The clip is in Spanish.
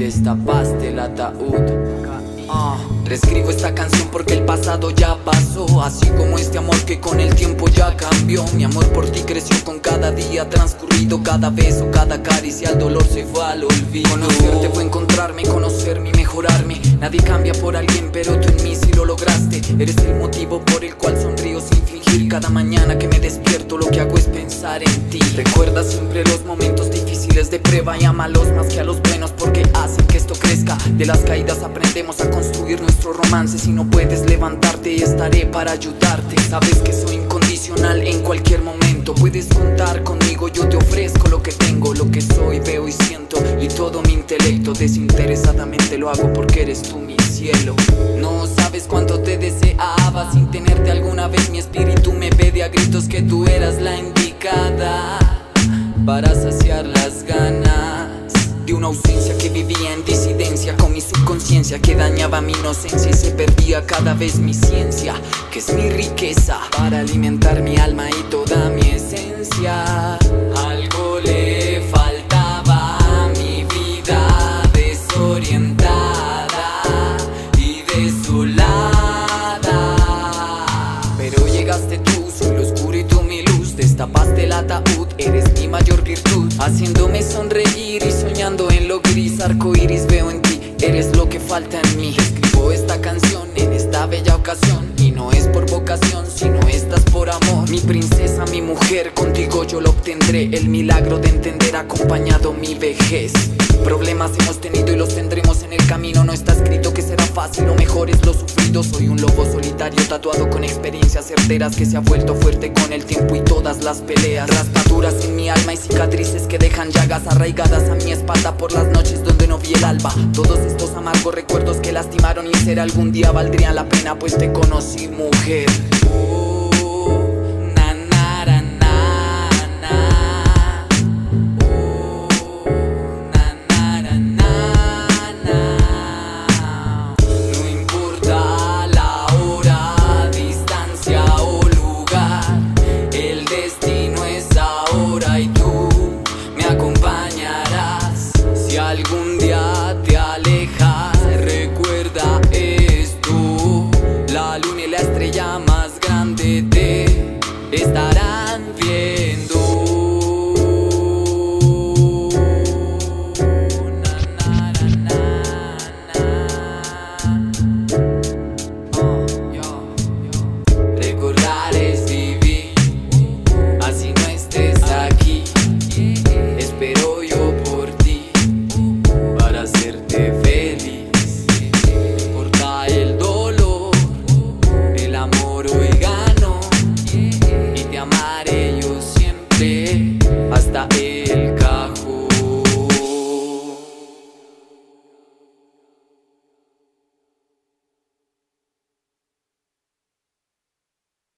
destapaste el ataúd. Ah, reescribo esta canción porque el pasado ya pasó Así como este amor que con el tiempo ya cambió. Mi amor por ti creció con cada día transcurrido Cada beso, cada caricia, el dolor se fue al olvido. Conocerte fue encontrarme, conocerme y mejorarme. Nadie cambia por alguien pero tú en mí sí lo lograste. Eres el motivo por el cual sonrío sin fingir. Cada mañana que me despierto lo que hago es pensar en ti. Recuerda siempre los momentos difíciles de prueba Y amalos más que a los buenos porque hacen que esto crezca. De las caídas aprendemos a construir nuestro romance Si no puedes levantarte estaré para ayudarte. Sabes que soy incondicional en cualquier momento. Puedes contar conmigo, yo te ofrezco lo que tengo Lo que soy, veo y siento. Y todo mi intelecto desinteresadamente lo hago porque eres tú mi cielo. No sabes cuánto te deseaba Sin tenerte alguna vez. Mi espíritu me pide a gritos que tú eras la indicada Para que dañaba mi inocencia y se perdía cada vez mi ciencia, que es mi riqueza para alimentar mi alma y toda mi esencia. Algo le faltaba a mi vida desorientada y desolada. Pero llegaste tú, soy lo oscuro y tú mi luz, destapaste el ataúd, eres mi mayor virtud, haciéndome sonreír y soñando en lo gris, arco falta. Escribo esta canción en esta bella ocasión y no es por vocación, sino estás por amor. Mi princesa, mi mujer, contigo yo lo obtendré, el milagro de entender acompañado mi vejez. Problemas hemos tenido y los tendremos en el camino, no está escrito que será fácil, lo mejor es lo sufrido. Soy un lobo tatuado con experiencias certeras que se ha vuelto fuerte con el tiempo y todas las peleas. Raspaduras en mi alma y cicatrices que dejan llagas arraigadas a mi espalda por las noches donde no vi el alba. Todos estos amargos recuerdos que lastimaron y ser algún día valdrían la pena, pues te conocí, mujer. Algún día te alejas, recuerda esto: la luna y la estrella más grande te estarán.